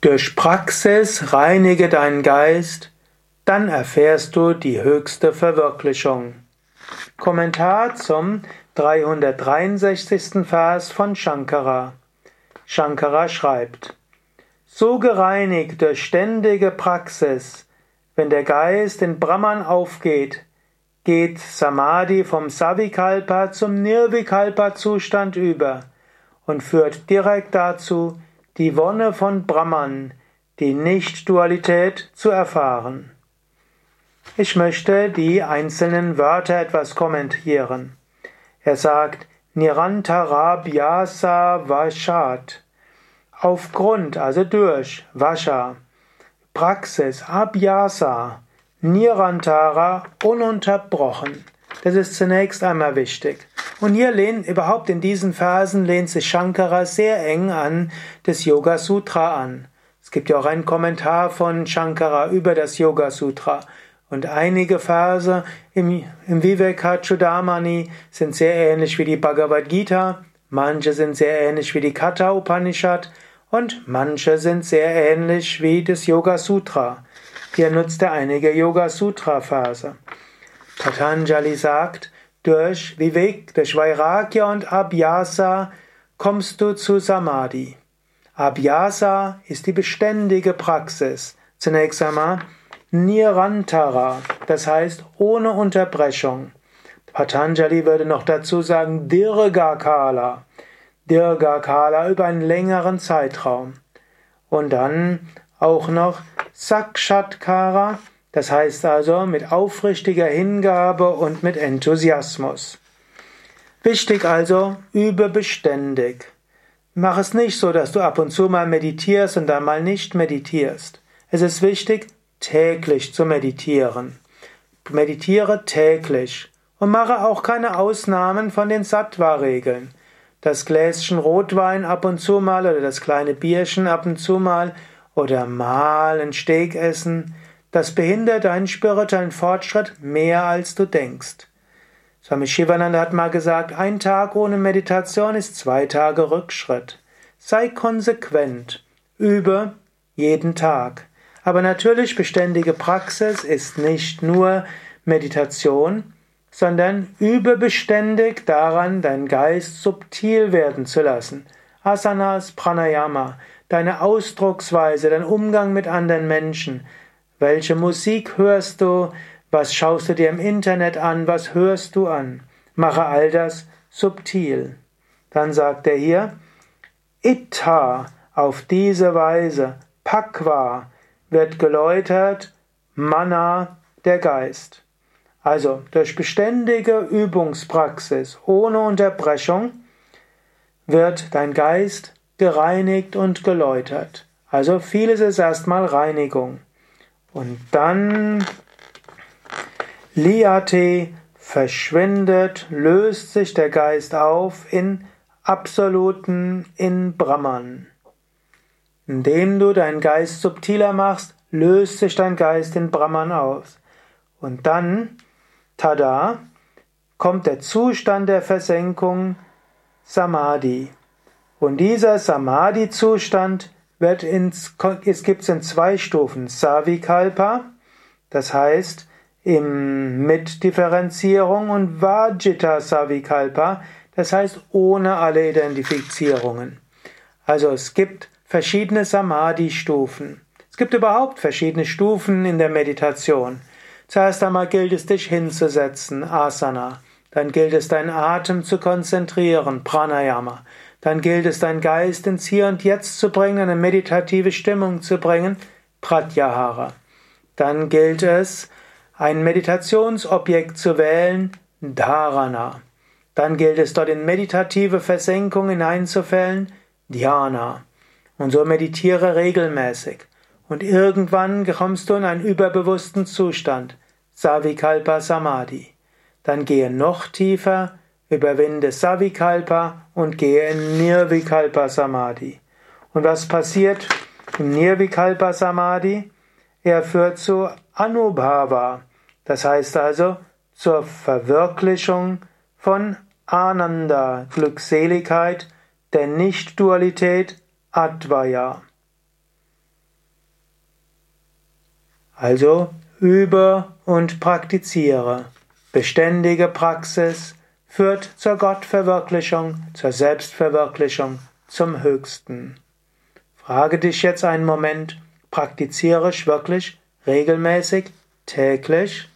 Durch Praxis reinige deinen Geist, dann erfährst du die höchste Verwirklichung. Kommentar zum 363. Vers von Shankara. Shankara schreibt, so gereinigt durch ständige Praxis, wenn der Geist in Brahman aufgeht, geht Samadhi vom Savikalpa zum Nirvikalpa Zustand über und führt direkt dazu, die Wonne von Brahman, die Nicht-Dualität zu erfahren. Ich möchte die einzelnen Wörter etwas kommentieren. Er sagt Nirantarabhyasa Vashat. Aufgrund, also durch, Vasha. Praxis, Abhyasa, Nirantara, ununterbrochen. Das ist zunächst einmal wichtig. Und hier lehnt, überhaupt in diesen Phasen lehnt sich Shankara sehr eng an das Yoga Sutra an. Es gibt ja auch einen Kommentar von Shankara über das Yoga Sutra. Und einige Verse im, im Vivekachudamani sind sehr ähnlich wie die Bhagavad Gita, manche sind sehr ähnlich wie die Katha Upanishad und manche sind sehr ähnlich wie das Yoga Sutra. Hier nutzt er einige Yoga Sutra Verse. Patanjali sagt, durch Vivek, durch Vairagya und Abhyasa kommst du zu Samadhi. Abhyasa ist die beständige Praxis. Zunächst einmal Nirantara, das heißt ohne Unterbrechung. Patanjali würde noch dazu sagen Dirgakala. Dirgakala über einen längeren Zeitraum. Und dann auch noch Sakshatkara, das heißt also mit aufrichtiger Hingabe und mit Enthusiasmus. Wichtig also, übe beständig. Mach es nicht so, dass du ab und zu mal meditierst und dann mal nicht meditierst. Es ist wichtig, täglich zu meditieren. Meditiere täglich und mache auch keine Ausnahmen von den Sattva-Regeln. Das Gläschen Rotwein ab und zu mal oder das kleine Bierchen ab und zu mal oder mal ein Steak essen, das behindert deinen spirituellen Fortschritt mehr als du denkst. Swami Shivananda hat mal gesagt, ein Tag ohne Meditation ist zwei Tage Rückschritt. Sei konsequent, übe jeden Tag. Aber natürlich beständige Praxis ist nicht nur Meditation, sondern übe beständig daran, deinen Geist subtil werden zu lassen. Asanas, Pranayama, deine Ausdrucksweise, dein Umgang mit anderen Menschen. Welche Musik hörst du? Was schaust du dir im Internet an? Was hörst du an? Mache all das subtil. Dann sagt er hier, Itta, auf diese Weise, Pakwa, wird geläutert Mana, der Geist. Also durch beständige Übungspraxis ohne Unterbrechung wird dein Geist gereinigt und geläutert. Also vieles ist erstmal Reinigung. Und dann Liate verschwindet, löst sich der Geist auf in Absoluten, in Brahman. Indem du deinen Geist subtiler machst, löst sich dein Geist in Brahman aus. Und dann, tada, kommt der Zustand der Versenkung Samadhi. Und dieser Samadhi-Zustand wird ins, es gibt in zwei Stufen. Savikalpa, das heißt im, mit Differenzierung und Vajita Savikalpa, das heißt ohne alle Identifizierungen. Also es gibt verschiedene Samadhi-Stufen. Es gibt überhaupt verschiedene Stufen in der Meditation. Zuerst einmal gilt es, dich hinzusetzen, Asana. Dann gilt es, deinen Atem zu konzentrieren, Pranayama. Dann gilt es, deinen Geist ins Hier und Jetzt zu bringen, eine meditative Stimmung zu bringen, Pratyahara. Dann gilt es, ein Meditationsobjekt zu wählen, Dharana. Dann gilt es, dort in meditative Versenkung hineinzufällen, Dhyana. Und so meditiere regelmäßig. Und irgendwann kommst du in einen überbewussten Zustand, Savikalpa Samadhi. Dann gehe noch tiefer, überwinde Savikalpa und gehe in Nirvikalpa Samadhi. Und was passiert im Nirvikalpa Samadhi? Er führt zu Anubhava, das heißt also zur Verwirklichung von Ananda, Glückseligkeit, der Nicht-Dualität Advaya Also übe und praktiziere. Beständige Praxis führt zur Gottverwirklichung, zur Selbstverwirklichung, zum Höchsten. Frage dich jetzt einen Moment, praktiziere ich wirklich regelmäßig, täglich?